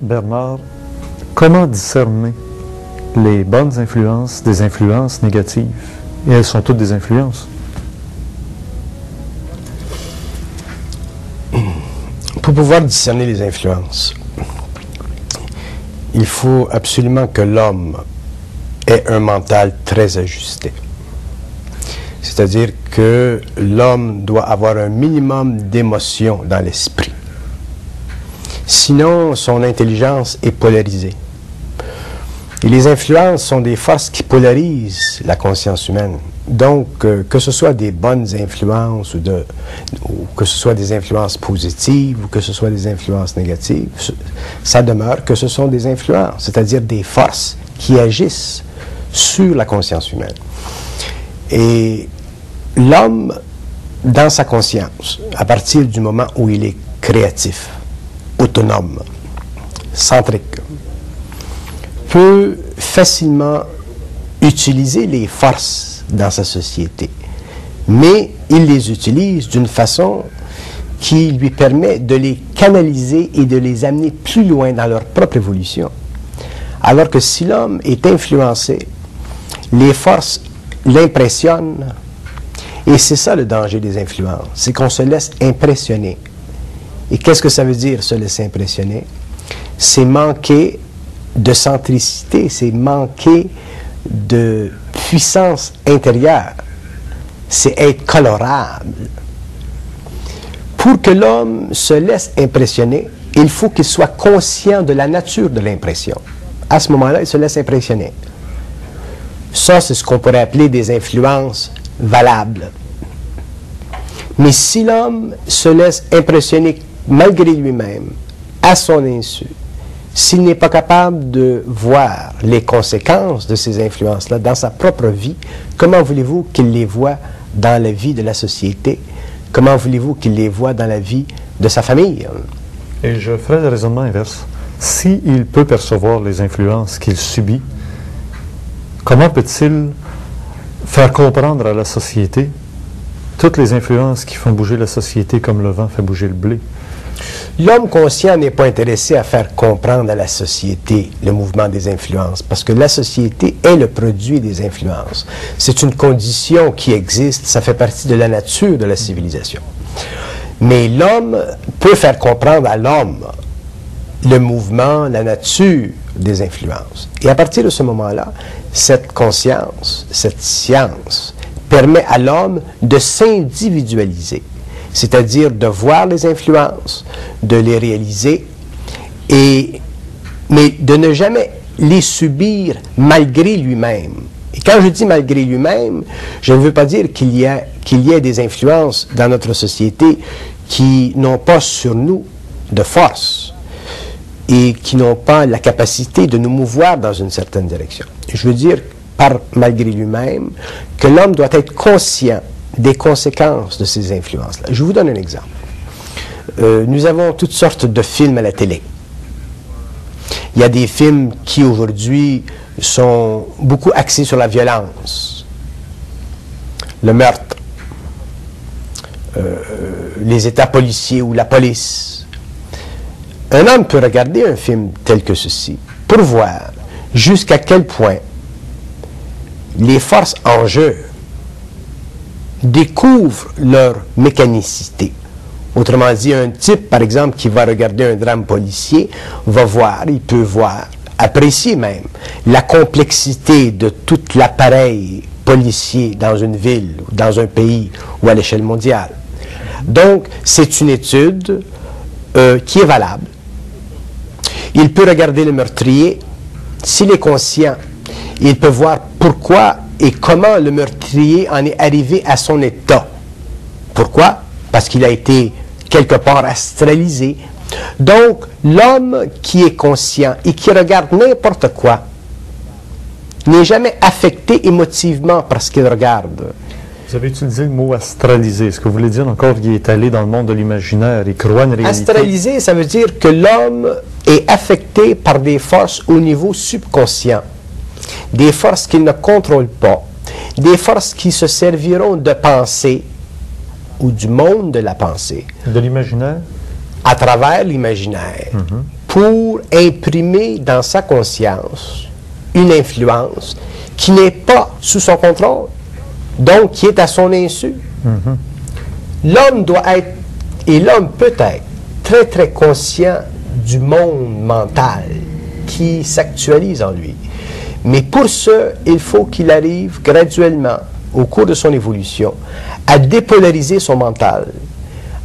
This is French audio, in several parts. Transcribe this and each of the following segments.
Bernard, comment discerner les bonnes influences des influences négatives? Et elles sont toutes des influences. Pour pouvoir discerner les influences, il faut absolument que l'homme ait un mental très ajusté. C'est-à-dire que l'homme doit avoir un minimum d'émotion dans l'esprit. Sinon, son intelligence est polarisée. Et les influences sont des forces qui polarisent la conscience humaine. Donc, euh, que ce soit des bonnes influences ou, ou que ce soit des influences positives ou que ce soit des influences négatives, ça demeure que ce sont des influences, c'est-à-dire des forces qui agissent sur la conscience humaine. Et l'homme, dans sa conscience, à partir du moment où il est créatif, autonome, centrique, peut facilement utiliser les forces dans sa société, mais il les utilise d'une façon qui lui permet de les canaliser et de les amener plus loin dans leur propre évolution. Alors que si l'homme est influencé, les forces l'impressionnent, et c'est ça le danger des influences, c'est qu'on se laisse impressionner. Et qu'est-ce que ça veut dire, se laisser impressionner? C'est manquer de centricité, c'est manquer de puissance intérieure, c'est être colorable. Pour que l'homme se laisse impressionner, il faut qu'il soit conscient de la nature de l'impression. À ce moment-là, il se laisse impressionner. Ça, c'est ce qu'on pourrait appeler des influences valables. Mais si l'homme se laisse impressionner malgré lui-même, à son insu, s'il n'est pas capable de voir les conséquences de ces influences-là dans sa propre vie, comment voulez-vous qu'il les voit dans la vie de la société? Comment voulez-vous qu'il les voit dans la vie de sa famille? Et je ferai le raisonnement inverse. S'il peut percevoir les influences qu'il subit, comment peut-il faire comprendre à la société toutes les influences qui font bouger la société comme le vent fait bouger le blé? L'homme conscient n'est pas intéressé à faire comprendre à la société le mouvement des influences, parce que la société est le produit des influences. C'est une condition qui existe, ça fait partie de la nature de la civilisation. Mais l'homme peut faire comprendre à l'homme le mouvement, la nature des influences. Et à partir de ce moment-là, cette conscience, cette science permet à l'homme de s'individualiser c'est-à-dire de voir les influences, de les réaliser, et, mais de ne jamais les subir malgré lui-même. Et quand je dis malgré lui-même, je ne veux pas dire qu'il y, a, qu'il y ait des influences dans notre société qui n'ont pas sur nous de force et qui n'ont pas la capacité de nous mouvoir dans une certaine direction. Je veux dire, par malgré lui-même, que l'homme doit être conscient des conséquences de ces influences-là. Je vous donne un exemple. Euh, nous avons toutes sortes de films à la télé. Il y a des films qui aujourd'hui sont beaucoup axés sur la violence, le meurtre, euh, les états policiers ou la police. Un homme peut regarder un film tel que ceci pour voir jusqu'à quel point les forces en jeu découvrent leur mécanicité. Autrement dit, un type, par exemple, qui va regarder un drame policier, va voir, il peut voir, apprécier même, la complexité de tout l'appareil policier dans une ville, dans un pays ou à l'échelle mondiale. Donc, c'est une étude euh, qui est valable. Il peut regarder le meurtrier, s'il est conscient, il peut voir pourquoi et comment le meurtrier en est arrivé à son état? Pourquoi? Parce qu'il a été quelque part astralisé. Donc, l'homme qui est conscient et qui regarde n'importe quoi n'est jamais affecté émotivement par ce qu'il regarde. Vous avez utilisé le mot astralisé. Est-ce que vous voulez dire encore qu'il est allé dans le monde de l'imaginaire et croit une réalité? Astralisé, ça veut dire que l'homme est affecté par des forces au niveau subconscient des forces qu'il ne contrôle pas, des forces qui se serviront de pensée ou du monde de la pensée. De l'imaginaire? À travers l'imaginaire. pour imprimer dans sa conscience une influence qui n'est pas sous son contrôle, donc qui est à son insu. L'homme doit être, et l'homme peut être, très très conscient du monde mental qui s'actualise en lui. Mais pour ce, il faut qu'il arrive graduellement, au cours de son évolution, à dépolariser son mental,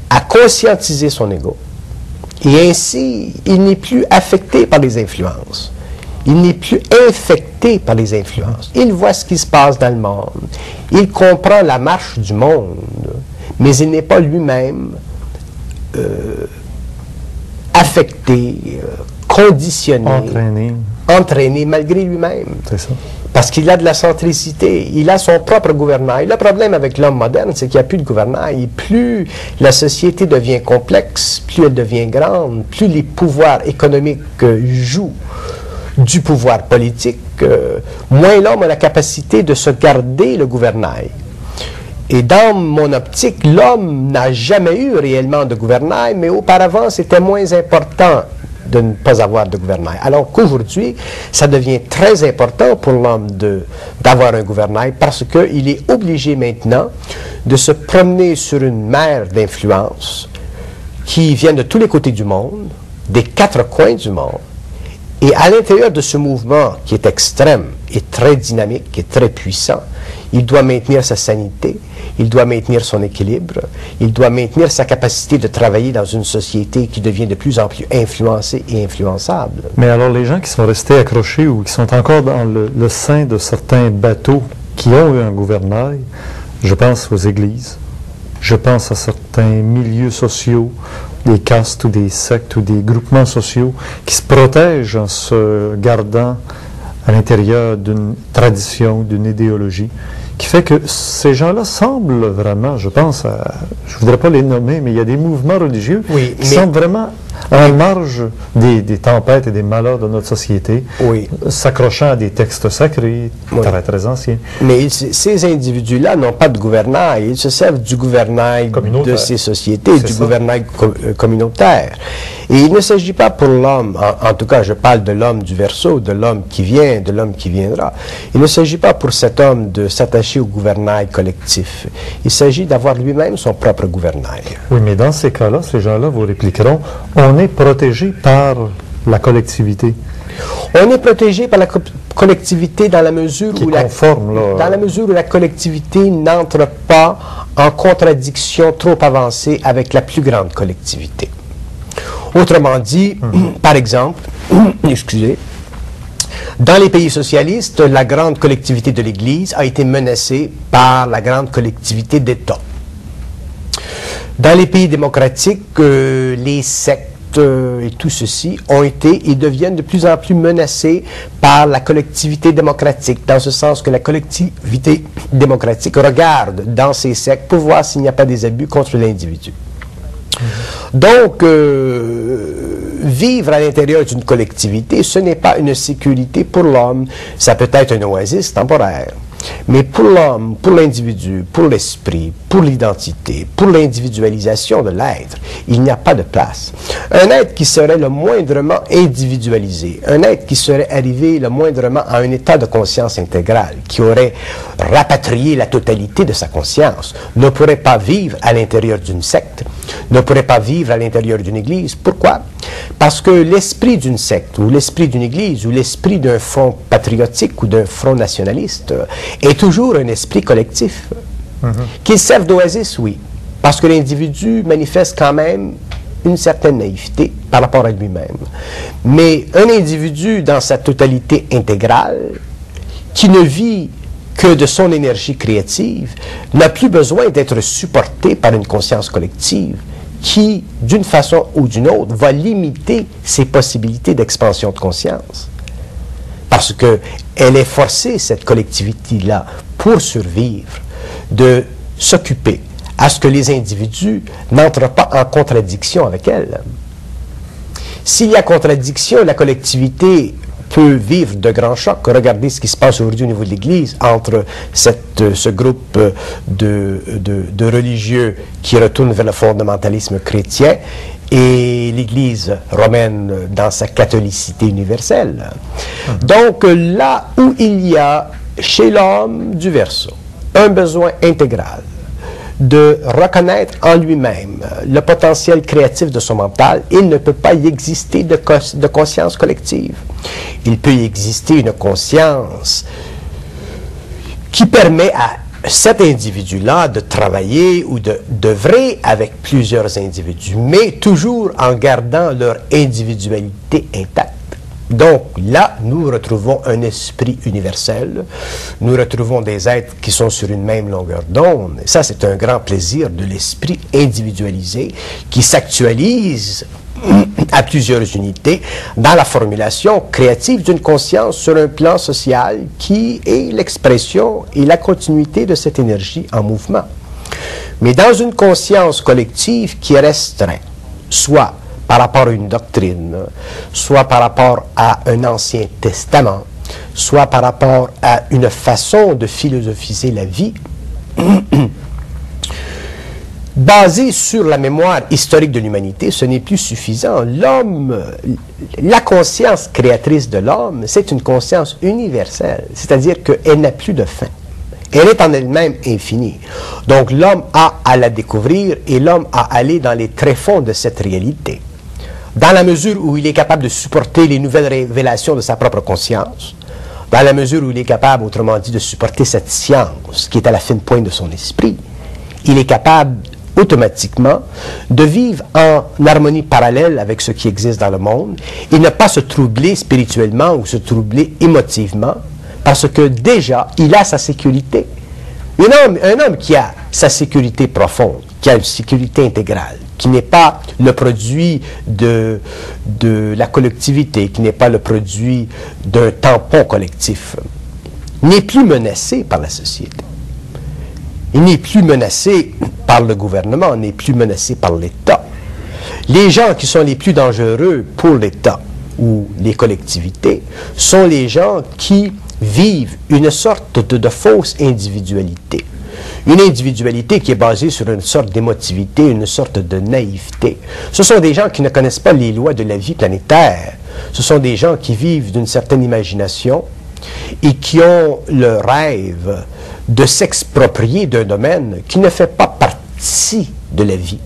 à conscientiser son ego. Et ainsi, il n'est plus affecté par les influences. Il n'est plus infecté par les influences. Il voit ce qui se passe dans le monde. Il comprend la marche du monde. Mais il n'est pas lui-même euh, affecté, euh, conditionné. Entraîné malgré lui-même. C'est ça. Parce qu'il a de la centricité, il a son propre gouvernail. Le problème avec l'homme moderne, c'est qu'il n'y a plus de gouvernail. Plus la société devient complexe, plus elle devient grande, plus les pouvoirs économiques euh, jouent du pouvoir politique, euh, moins l'homme a la capacité de se garder le gouvernail. Et dans mon optique, l'homme n'a jamais eu réellement de gouvernail, mais auparavant, c'était moins important de ne pas avoir de gouvernail. Alors qu'aujourd'hui, ça devient très important pour l'homme d'avoir un gouvernail parce qu'il est obligé maintenant de se promener sur une mer d'influence qui vient de tous les côtés du monde, des quatre coins du monde. Et à l'intérieur de ce mouvement qui est extrême et très dynamique et très puissant, il doit maintenir sa sanité, il doit maintenir son équilibre, il doit maintenir sa capacité de travailler dans une société qui devient de plus en plus influencée et influençable. Mais alors, les gens qui sont restés accrochés ou qui sont encore dans le, sein de certains bateaux qui ont eu un gouvernail, je pense aux églises, je pense à certains milieux sociaux, des castes ou des sectes ou des groupements sociaux qui se protègent en se gardant à l'intérieur d'une tradition, d'une idéologie, qui fait que ces gens-là semblent vraiment, je pense, à, je ne voudrais pas les nommer, mais il y a des mouvements religieux Oui, qui mais- semblent vraiment en marge des, des tempêtes et des malheurs de notre société, Oui. s'accrochant à des textes sacrés, Oui. très très anciens. Mais ces individus-là n'ont pas de gouvernail. Ils se servent du gouvernail de ces sociétés, du ça. gouvernail euh, communautaire. Et il ne s'agit pas pour l'homme, en, en tout cas je parle de l'homme du verso, de l'homme qui vient, de l'homme qui viendra. Il ne s'agit pas pour cet homme de s'attacher au gouvernail collectif. Il s'agit d'avoir lui-même son propre gouvernail. Oui, mais dans ces cas-là, ces gens-là vous répliqueront, on est protégé par la collectivité. On est protégé par la co- collectivité dans la mesure Qui où la, là. dans la mesure où la collectivité n'entre pas en contradiction trop avancée avec la plus grande collectivité. Autrement dit, par exemple, excusez, dans les pays socialistes, la grande collectivité de l'Église a été menacée par la grande collectivité d'État. Dans les pays démocratiques, euh, les sectes euh, et tout ceci ont été et deviennent de plus en plus menacés par la collectivité démocratique, dans ce sens que la collectivité démocratique regarde dans ces sectes pour voir s'il n'y a pas des abus contre l'individu. Donc, euh, vivre à l'intérieur d'une collectivité, ce n'est pas une sécurité pour l'homme. Ça peut être un oasis temporaire. Mais pour l'homme, pour l'individu, pour l'esprit, pour l'identité, pour l'individualisation de l'être, il n'y a pas de place. Un être qui serait le moindrement individualisé, un être qui serait arrivé le moindrement à un état de conscience intégrale, qui aurait rapatrié la totalité de sa conscience, ne pourrait pas vivre à l'intérieur d'une secte, ne pourrait pas vivre à l'intérieur d'une église. Pourquoi? Parce que l'esprit d'une secte, ou l'esprit d'une église, ou l'esprit d'un front patriotique ou d'un front nationaliste est toujours un esprit collectif. Qu'il serve d'oasis, oui, parce que l'individu manifeste quand même une certaine naïveté par rapport à lui-même. Mais un individu dans sa totalité intégrale, qui ne vit que de son énergie créative, n'a plus besoin d'être supporté par une conscience collective qui, d'une façon ou d'une autre, va limiter ses possibilités d'expansion de conscience. Parce qu'elle est forcée, cette collectivité-là, pour survivre, de s'occuper à ce que les individus n'entrent pas en contradiction avec elle. S'il y a contradiction, la collectivité peut vivre de grands chocs. Regardez ce qui se passe aujourd'hui au niveau de l'Église entre cette, euh, ce groupe euh, de, de, religieux qui retournent vers le fondamentalisme chrétien et l'Église romaine dans sa catholicité universelle. Donc là où il y a chez l'homme du verso un besoin intégral de reconnaître en lui-même le potentiel créatif de son mental, il ne peut pas y exister de, de conscience collective. Il peut y exister une conscience qui permet à cet individu-là de travailler ou de d'œuvrer avec plusieurs individus, mais toujours en gardant leur individualité intacte. Donc là, nous retrouvons un esprit universel, nous retrouvons des êtres qui sont sur une même longueur d'onde. Ça, c'est un grand plaisir de l'esprit individualisé qui s'actualise à plusieurs unités dans la formulation créative d'une conscience sur un plan social qui est l'expression et la continuité de cette énergie en mouvement. Mais dans une conscience collective qui est soit par rapport à une doctrine, soit par rapport à un ancien testament, soit par rapport à une façon de philosophiser la vie, basé sur la mémoire historique de l'humanité, ce n'est plus suffisant. L'homme, la conscience créatrice de l'homme, c'est une conscience universelle, c'est-à-dire qu'elle n'a plus de fin. Elle est en elle-même infinie. Donc l'homme a à la découvrir et l'homme a à aller dans les tréfonds de cette réalité. Dans la mesure où il est capable de supporter les nouvelles révélations de sa propre conscience, dans la mesure où il est capable, autrement dit, de supporter cette science qui est à la fine pointe de son esprit, il est capable automatiquement de vivre en harmonie parallèle avec ce qui existe dans le monde et ne pas se troubler spirituellement ou se troubler émotivement parce que déjà, il a sa sécurité. Un homme, un homme qui a sa sécurité profonde, qui a une sécurité intégrale, qui n'est pas le produit de, la collectivité, qui n'est pas le produit d'un tampon collectif, n'est plus menacé par la société. Il n'est plus menacé par le gouvernement, n'est plus menacé par l'État. Les gens qui sont les plus dangereux pour l'État ou les collectivités sont les gens qui vivent une sorte de fausse individualité. Une individualité qui est basée sur une sorte d'émotivité, une sorte de naïveté. Ce sont des gens qui ne connaissent pas les lois de la vie planétaire. Ce sont des gens qui vivent d'une certaine imagination et qui ont le rêve de s'exproprier d'un domaine qui ne fait pas partie de la vie.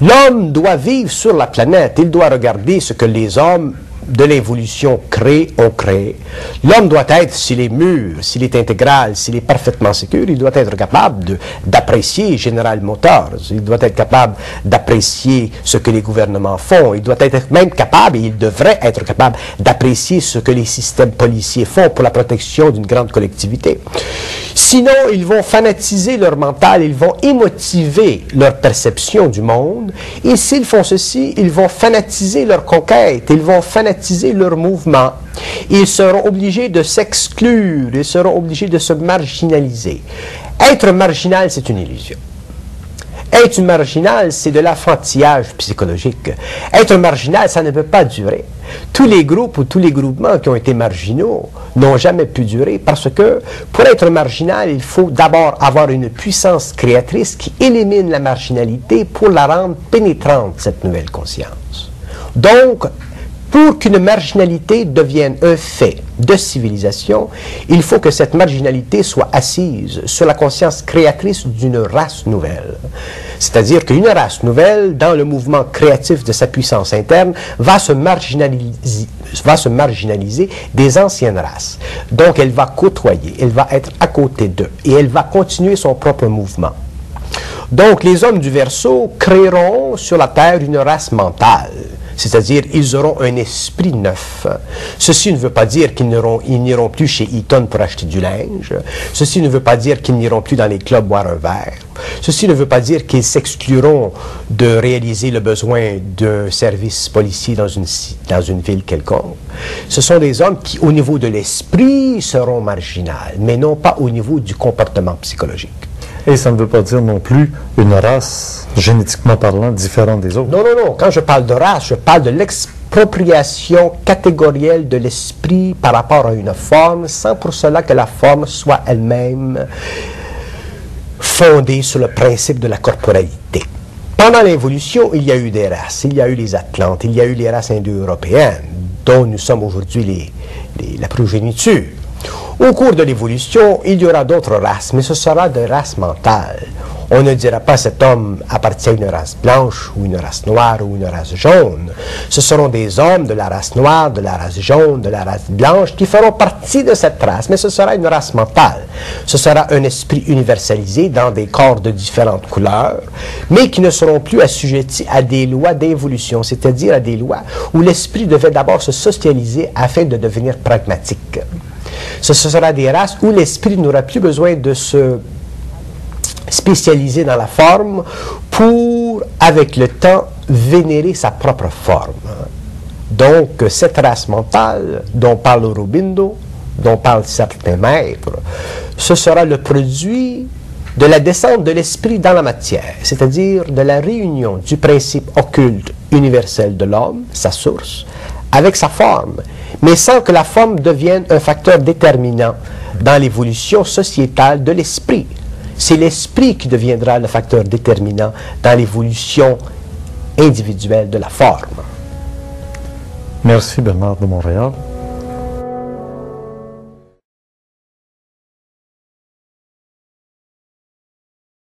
L'homme doit vivre sur la planète, il doit regarder ce que les hommes de l'évolution créée ont créé. L'homme doit être, s'il est mûr, s'il est intégral, s'il est parfaitement sécure, il doit être capable d'apprécier General Motors, il doit être capable d'apprécier ce que les gouvernements font, il doit être même capable, et il devrait être capable d'apprécier ce que les systèmes policiers font pour la protection d'une grande collectivité. Sinon, ils vont fanatiser leur mental, ils vont émotiver leur perception du monde, et s'ils font ceci, ils vont fanatiser leur conquête, ils vont fanatiser leur mouvement. Ils seront obligés de s'exclure, ils seront obligés de se marginaliser. Être marginal, c'est une illusion. Être marginal, c'est de l'affantillage psychologique. Être marginal, ça ne peut pas durer. Tous les groupes ou tous les groupements qui ont été marginaux n'ont jamais pu durer parce que pour être marginal, il faut d'abord avoir une puissance créatrice qui élimine la marginalité pour la rendre pénétrante, cette nouvelle conscience. Donc, pour qu'une marginalité devienne un fait de civilisation, il faut que cette marginalité soit assise sur la conscience créatrice d'une race nouvelle. C'est-à-dire qu'une race nouvelle, dans le mouvement créatif de sa puissance interne, va se marginaliser, va se marginaliser des anciennes races. Donc elle va côtoyer, elle va être à côté d'eux et elle va continuer son propre mouvement. Donc les hommes du Verseau créeront sur la Terre une race mentale c'est-à-dire ils auront un esprit neuf. Ceci ne veut pas dire qu'ils n'iront plus chez Eaton pour acheter du linge. Ceci ne veut pas dire qu'ils n'iront plus dans les clubs boire un verre. Ceci ne veut pas dire qu'ils s'excluront de réaliser le besoin d'un service policier dans une, dans une ville quelconque. Ce sont des hommes qui, au niveau de l'esprit, seront marginaux, mais non pas au niveau du comportement psychologique. Et ça ne veut pas dire non plus une race, génétiquement parlant, différente des autres. Non, non, non. Quand je parle de race, je parle de l'expression appropriation catégorielle de l'esprit par rapport à une forme, sans pour cela que la forme soit elle-même fondée sur le principe de la corporalité. Pendant l'évolution, il y a eu des races. Il y a eu les Atlantes, il y a eu les races indo-européennes, dont nous sommes aujourd'hui la progéniture. Au cours de l'évolution, il y aura d'autres races, mais ce sera des races mentales. On ne dira pas cet homme appartient à une race blanche ou une race noire ou une race jaune. Ce seront des hommes de la race noire, de la race jaune, de la race blanche qui feront partie de cette race, mais ce sera une race mentale. Ce sera un esprit universalisé dans des corps de différentes couleurs, mais qui ne seront plus assujettis à des lois d'évolution, c'est-à-dire à des lois où l'esprit devait d'abord se socialiser afin de devenir pragmatique. Ce sera des races où l'esprit n'aura plus besoin de se spécialisé dans la forme pour, avec le temps, vénérer sa propre forme. Donc, cette race mentale dont parle Aurobindo, dont parlent certains maîtres, ce sera le produit de la descente de l'esprit dans la matière, c'est-à-dire de la réunion du principe occulte universel de l'homme, sa source, avec sa forme, mais sans que la forme devienne un facteur déterminant dans l'évolution sociétale de l'esprit c'est l'esprit qui deviendra le facteur déterminant dans l'évolution individuelle de la forme. Merci Bernard de Montréal.